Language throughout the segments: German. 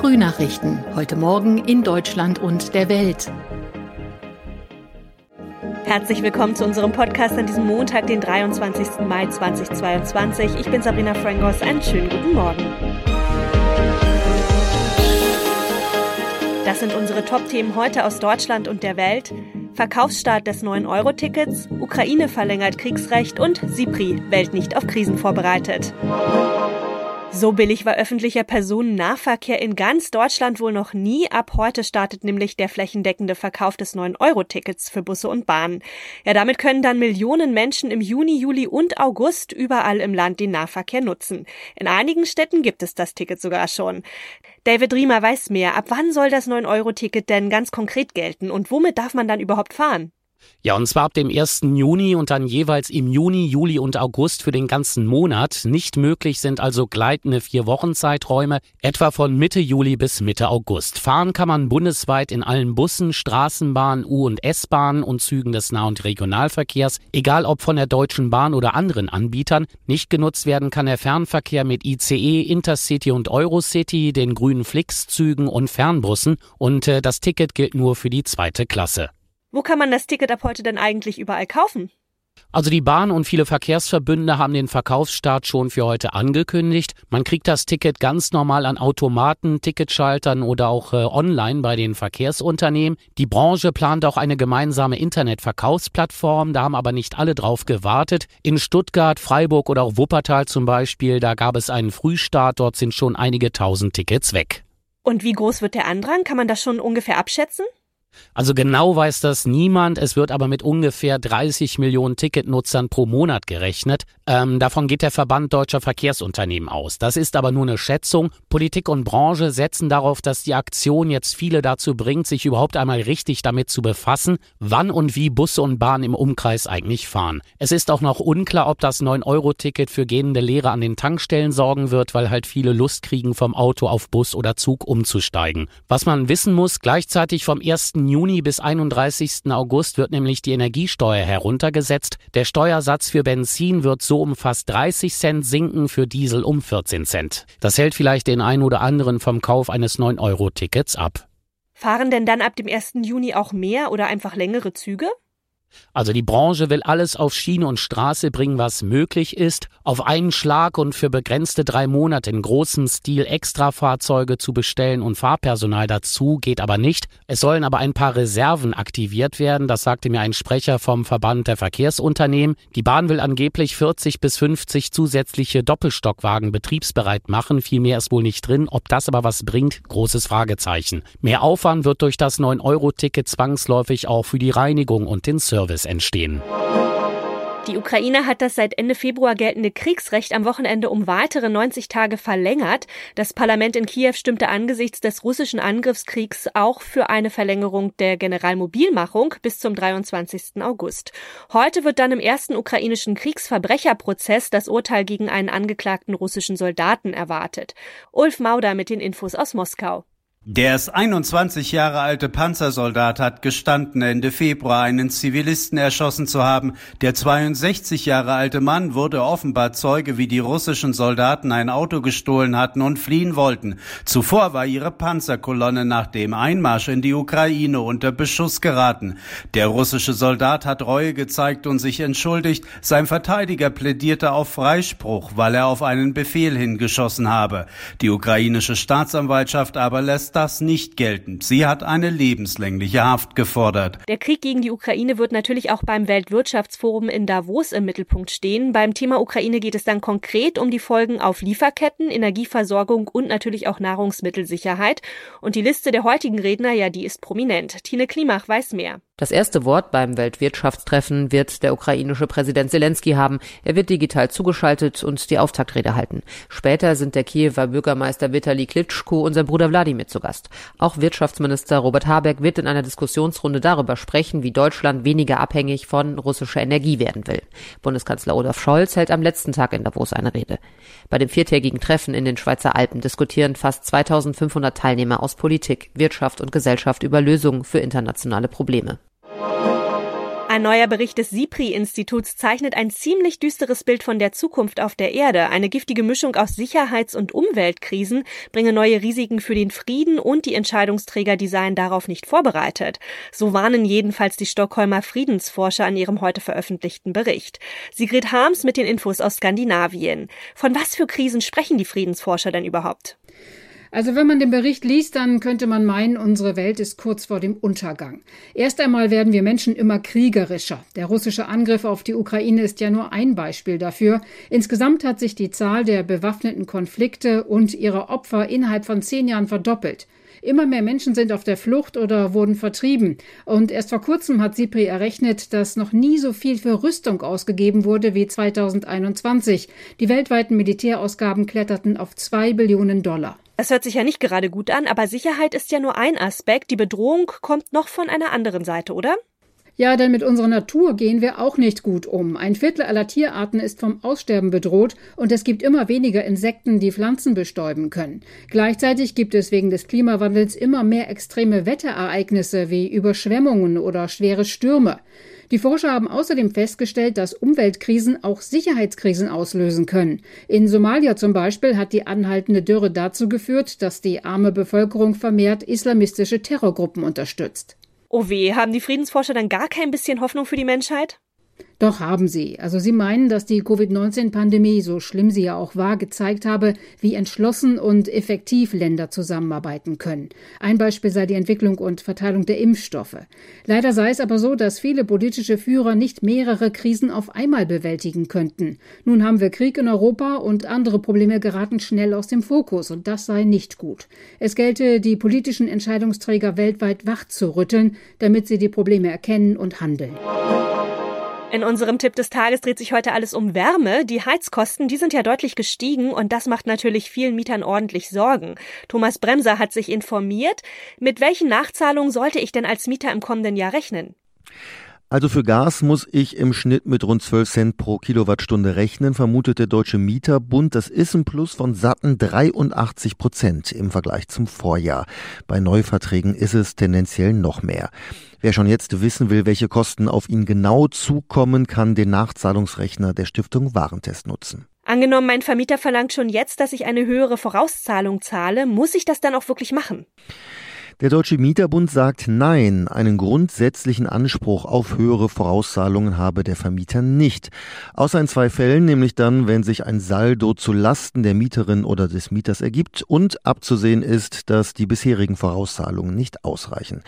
Frühnachrichten. Heute Morgen in Deutschland und der Welt. Herzlich willkommen zu unserem Podcast an diesem Montag, den 23. Mai 2022. Ich bin Sabrina Frangos. Einen schönen guten Morgen. Das sind unsere Top-Themen heute aus Deutschland und der Welt. Verkaufsstart des 9-Euro-Tickets, Ukraine verlängert Kriegsrecht und SIPRI, Welt nicht auf Krisen vorbereitet. So billig war öffentlicher Personennahverkehr in ganz Deutschland wohl noch nie. Ab heute startet nämlich der flächendeckende Verkauf des 9-Euro-Tickets für Busse und Bahnen. Ja, damit können dann Millionen Menschen im Juni, Juli und August überall im Land den Nahverkehr nutzen. In einigen Städten gibt es das Ticket sogar schon. David Riemer weiß mehr. Ab wann soll das 9-Euro-Ticket denn ganz konkret gelten und womit darf man dann überhaupt fahren? Ja, und zwar ab dem 1. Juni und dann jeweils im Juni, Juli und August für den ganzen Monat. Nicht möglich sind also gleitende Vier-Wochen-Zeiträume, etwa von Mitte Juli bis Mitte August. Fahren kann man bundesweit in allen Bussen, Straßenbahnen, U- und S-Bahnen und Zügen des Nah- und Regionalverkehrs, egal ob von der Deutschen Bahn oder anderen Anbietern. Nicht genutzt werden kann der Fernverkehr mit ICE, Intercity und Eurocity, den grünen Flix-Zügen und Fernbussen und äh, das Ticket gilt nur für die zweite Klasse. Wo kann man das Ticket ab heute denn eigentlich überall kaufen? Also die Bahn und viele Verkehrsverbünde haben den Verkaufsstart schon für heute angekündigt. Man kriegt das Ticket ganz normal an Automaten, Ticketschaltern oder auch äh, online bei den Verkehrsunternehmen. Die Branche plant auch eine gemeinsame Internetverkaufsplattform, da haben aber nicht alle drauf gewartet. In Stuttgart, Freiburg oder auch Wuppertal zum Beispiel, da gab es einen Frühstart, dort sind schon einige tausend Tickets weg. Und wie groß wird der Andrang? Kann man das schon ungefähr abschätzen? Also genau weiß das niemand. Es wird aber mit ungefähr 30 Millionen Ticketnutzern pro Monat gerechnet. Ähm, davon geht der Verband deutscher Verkehrsunternehmen aus. Das ist aber nur eine Schätzung. Politik und Branche setzen darauf, dass die Aktion jetzt viele dazu bringt, sich überhaupt einmal richtig damit zu befassen, wann und wie Busse und Bahnen im Umkreis eigentlich fahren. Es ist auch noch unklar, ob das 9-Euro-Ticket für gehende Lehrer an den Tankstellen sorgen wird, weil halt viele Lust kriegen, vom Auto auf Bus oder Zug umzusteigen. Was man wissen muss, gleichzeitig vom 1. Juni bis 31. August wird nämlich die Energiesteuer heruntergesetzt. Der Steuersatz für Benzin wird so um fast 30 Cent sinken, für Diesel um 14 Cent. Das hält vielleicht den einen oder anderen vom Kauf eines 9-Euro-Tickets ab. Fahren denn dann ab dem 1. Juni auch mehr oder einfach längere Züge? Also die Branche will alles auf Schiene und Straße bringen, was möglich ist. Auf einen Schlag und für begrenzte drei Monate in großem Stil Extrafahrzeuge zu bestellen und Fahrpersonal dazu geht aber nicht. Es sollen aber ein paar Reserven aktiviert werden. Das sagte mir ein Sprecher vom Verband der Verkehrsunternehmen. Die Bahn will angeblich 40 bis 50 zusätzliche Doppelstockwagen betriebsbereit machen. Viel mehr ist wohl nicht drin. Ob das aber was bringt, großes Fragezeichen. Mehr Aufwand wird durch das 9-Euro-Ticket zwangsläufig auch für die Reinigung und den Service Service entstehen. Die Ukraine hat das seit Ende Februar geltende Kriegsrecht am Wochenende um weitere 90 Tage verlängert. Das Parlament in Kiew stimmte angesichts des russischen Angriffskriegs auch für eine Verlängerung der Generalmobilmachung bis zum 23. August. Heute wird dann im ersten ukrainischen Kriegsverbrecherprozess das Urteil gegen einen angeklagten russischen Soldaten erwartet. Ulf Mauder mit den Infos aus Moskau. Der erst 21 Jahre alte Panzersoldat hat gestanden, Ende Februar einen Zivilisten erschossen zu haben. Der 62 Jahre alte Mann wurde offenbar Zeuge, wie die russischen Soldaten ein Auto gestohlen hatten und fliehen wollten. Zuvor war ihre Panzerkolonne nach dem Einmarsch in die Ukraine unter Beschuss geraten. Der russische Soldat hat Reue gezeigt und sich entschuldigt. Sein Verteidiger plädierte auf Freispruch, weil er auf einen Befehl hingeschossen habe. Die ukrainische Staatsanwaltschaft aber lässt das nicht geltend. Sie hat eine lebenslängliche Haft gefordert. Der Krieg gegen die Ukraine wird natürlich auch beim Weltwirtschaftsforum in Davos im Mittelpunkt stehen. Beim Thema Ukraine geht es dann konkret um die Folgen auf Lieferketten, Energieversorgung und natürlich auch Nahrungsmittelsicherheit. Und die Liste der heutigen Redner, ja, die ist prominent. Tine Klimach weiß mehr. Das erste Wort beim Weltwirtschaftstreffen wird der ukrainische Präsident Zelensky haben. Er wird digital zugeschaltet und die Auftaktrede halten. Später sind der Kiewer Bürgermeister Vitali Klitschko und sein Bruder Wladimir zu Gast. Auch Wirtschaftsminister Robert Habeck wird in einer Diskussionsrunde darüber sprechen, wie Deutschland weniger abhängig von russischer Energie werden will. Bundeskanzler Olaf Scholz hält am letzten Tag in Davos eine Rede. Bei dem viertägigen Treffen in den Schweizer Alpen diskutieren fast 2500 Teilnehmer aus Politik, Wirtschaft und Gesellschaft über Lösungen für internationale Probleme. Ein neuer Bericht des SIPRI-Instituts zeichnet ein ziemlich düsteres Bild von der Zukunft auf der Erde. Eine giftige Mischung aus Sicherheits- und Umweltkrisen bringe neue Risiken für den Frieden und die Entscheidungsträger, die seien darauf nicht vorbereitet. So warnen jedenfalls die Stockholmer Friedensforscher in ihrem heute veröffentlichten Bericht. Sigrid Harms mit den Infos aus Skandinavien. Von was für Krisen sprechen die Friedensforscher denn überhaupt? Also wenn man den Bericht liest, dann könnte man meinen, unsere Welt ist kurz vor dem Untergang. Erst einmal werden wir Menschen immer kriegerischer. Der russische Angriff auf die Ukraine ist ja nur ein Beispiel dafür. Insgesamt hat sich die Zahl der bewaffneten Konflikte und ihrer Opfer innerhalb von zehn Jahren verdoppelt. Immer mehr Menschen sind auf der Flucht oder wurden vertrieben. Und erst vor kurzem hat SIPRI errechnet, dass noch nie so viel für Rüstung ausgegeben wurde wie 2021. Die weltweiten Militärausgaben kletterten auf zwei Billionen Dollar. Es hört sich ja nicht gerade gut an, aber Sicherheit ist ja nur ein Aspekt. Die Bedrohung kommt noch von einer anderen Seite, oder? Ja, denn mit unserer Natur gehen wir auch nicht gut um. Ein Viertel aller Tierarten ist vom Aussterben bedroht und es gibt immer weniger Insekten, die Pflanzen bestäuben können. Gleichzeitig gibt es wegen des Klimawandels immer mehr extreme Wetterereignisse wie Überschwemmungen oder schwere Stürme. Die Forscher haben außerdem festgestellt, dass Umweltkrisen auch Sicherheitskrisen auslösen können. In Somalia zum Beispiel hat die anhaltende Dürre dazu geführt, dass die arme Bevölkerung vermehrt islamistische Terrorgruppen unterstützt. Oh weh, haben die Friedensforscher dann gar kein bisschen Hoffnung für die Menschheit? Doch haben sie. Also sie meinen, dass die Covid-19-Pandemie, so schlimm sie ja auch war, gezeigt habe, wie entschlossen und effektiv Länder zusammenarbeiten können. Ein Beispiel sei die Entwicklung und Verteilung der Impfstoffe. Leider sei es aber so, dass viele politische Führer nicht mehrere Krisen auf einmal bewältigen könnten. Nun haben wir Krieg in Europa und andere Probleme geraten schnell aus dem Fokus und das sei nicht gut. Es gelte, die politischen Entscheidungsträger weltweit wach zu rütteln, damit sie die Probleme erkennen und handeln. In unserem Tipp des Tages dreht sich heute alles um Wärme. Die Heizkosten, die sind ja deutlich gestiegen und das macht natürlich vielen Mietern ordentlich Sorgen. Thomas Bremser hat sich informiert. Mit welchen Nachzahlungen sollte ich denn als Mieter im kommenden Jahr rechnen? Also für Gas muss ich im Schnitt mit rund 12 Cent pro Kilowattstunde rechnen, vermutet der Deutsche Mieterbund. Das ist ein Plus von satten 83 Prozent im Vergleich zum Vorjahr. Bei Neuverträgen ist es tendenziell noch mehr. Wer schon jetzt wissen will, welche Kosten auf ihn genau zukommen, kann den Nachzahlungsrechner der Stiftung Warentest nutzen. Angenommen, mein Vermieter verlangt schon jetzt, dass ich eine höhere Vorauszahlung zahle, muss ich das dann auch wirklich machen? Der Deutsche Mieterbund sagt Nein, einen grundsätzlichen Anspruch auf höhere Vorauszahlungen habe der Vermieter nicht. Außer in zwei Fällen, nämlich dann, wenn sich ein Saldo zu Lasten der Mieterin oder des Mieters ergibt und abzusehen ist, dass die bisherigen Vorauszahlungen nicht ausreichen.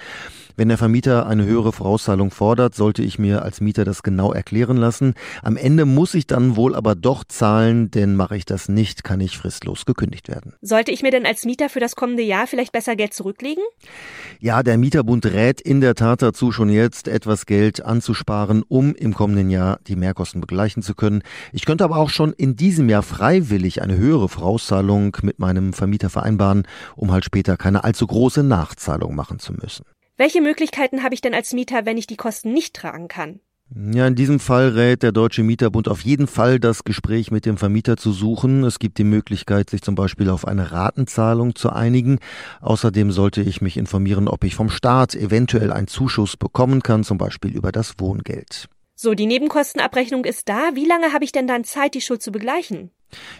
Wenn der Vermieter eine höhere Vorauszahlung fordert, sollte ich mir als Mieter das genau erklären lassen. Am Ende muss ich dann wohl aber doch zahlen, denn mache ich das nicht, kann ich fristlos gekündigt werden. Sollte ich mir denn als Mieter für das kommende Jahr vielleicht besser Geld zurücklegen? Ja, der Mieterbund rät in der Tat dazu, schon jetzt etwas Geld anzusparen, um im kommenden Jahr die Mehrkosten begleichen zu können. Ich könnte aber auch schon in diesem Jahr freiwillig eine höhere Vorauszahlung mit meinem Vermieter vereinbaren, um halt später keine allzu große Nachzahlung machen zu müssen. Welche Möglichkeiten habe ich denn als Mieter, wenn ich die Kosten nicht tragen kann? Ja, in diesem Fall rät der Deutsche Mieterbund auf jeden Fall, das Gespräch mit dem Vermieter zu suchen. Es gibt die Möglichkeit, sich zum Beispiel auf eine Ratenzahlung zu einigen. Außerdem sollte ich mich informieren, ob ich vom Staat eventuell einen Zuschuss bekommen kann, zum Beispiel über das Wohngeld. So, die Nebenkostenabrechnung ist da. Wie lange habe ich denn dann Zeit, die Schuld zu begleichen?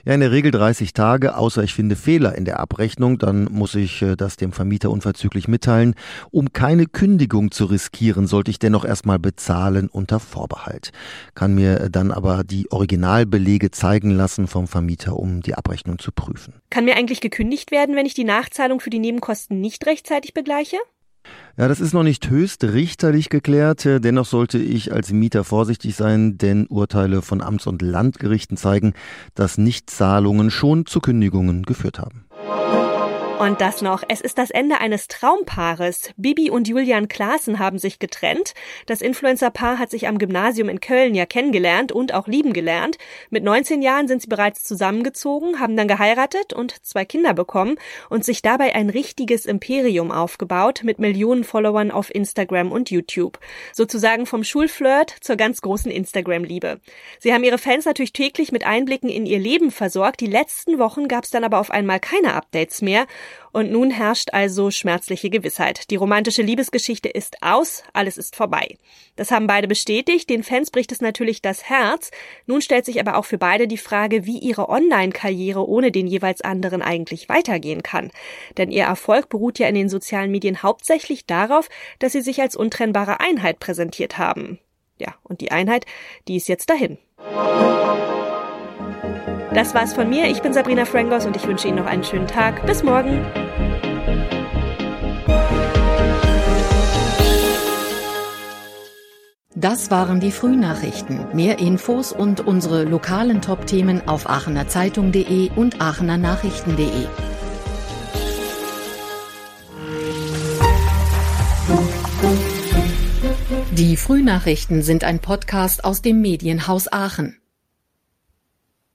Ja, in der Regel 30 Tage, außer ich finde Fehler in der Abrechnung, dann muss ich äh, das dem Vermieter unverzüglich mitteilen. Um keine Kündigung zu riskieren, sollte ich dennoch erstmal bezahlen unter Vorbehalt. Kann mir äh, dann aber die Originalbelege zeigen lassen vom Vermieter, um die Abrechnung zu prüfen. Kann mir eigentlich gekündigt werden, wenn ich die Nachzahlung für die Nebenkosten nicht rechtzeitig begleiche? Ja, das ist noch nicht höchst richterlich geklärt. Dennoch sollte ich als Mieter vorsichtig sein, denn Urteile von Amts- und Landgerichten zeigen, dass Nichtzahlungen schon zu Kündigungen geführt haben. Und das noch. Es ist das Ende eines Traumpaares. Bibi und Julian Klaassen haben sich getrennt. Das Influencer-Paar hat sich am Gymnasium in Köln ja kennengelernt und auch lieben gelernt. Mit 19 Jahren sind sie bereits zusammengezogen, haben dann geheiratet und zwei Kinder bekommen und sich dabei ein richtiges Imperium aufgebaut mit Millionen Followern auf Instagram und YouTube. Sozusagen vom Schulflirt zur ganz großen Instagram-Liebe. Sie haben ihre Fans natürlich täglich mit Einblicken in ihr Leben versorgt. Die letzten Wochen gab es dann aber auf einmal keine Updates mehr. Und nun herrscht also schmerzliche Gewissheit. Die romantische Liebesgeschichte ist aus, alles ist vorbei. Das haben beide bestätigt. Den Fans bricht es natürlich das Herz. Nun stellt sich aber auch für beide die Frage, wie ihre Online-Karriere ohne den jeweils anderen eigentlich weitergehen kann. Denn ihr Erfolg beruht ja in den sozialen Medien hauptsächlich darauf, dass sie sich als untrennbare Einheit präsentiert haben. Ja, und die Einheit, die ist jetzt dahin. Das war's von mir. Ich bin Sabrina Frangos und ich wünsche Ihnen noch einen schönen Tag. Bis morgen. Das waren die Frühnachrichten. Mehr Infos und unsere lokalen Top-Themen auf aachenerzeitung.de und aachenernachrichten.de. Die Frühnachrichten sind ein Podcast aus dem Medienhaus Aachen.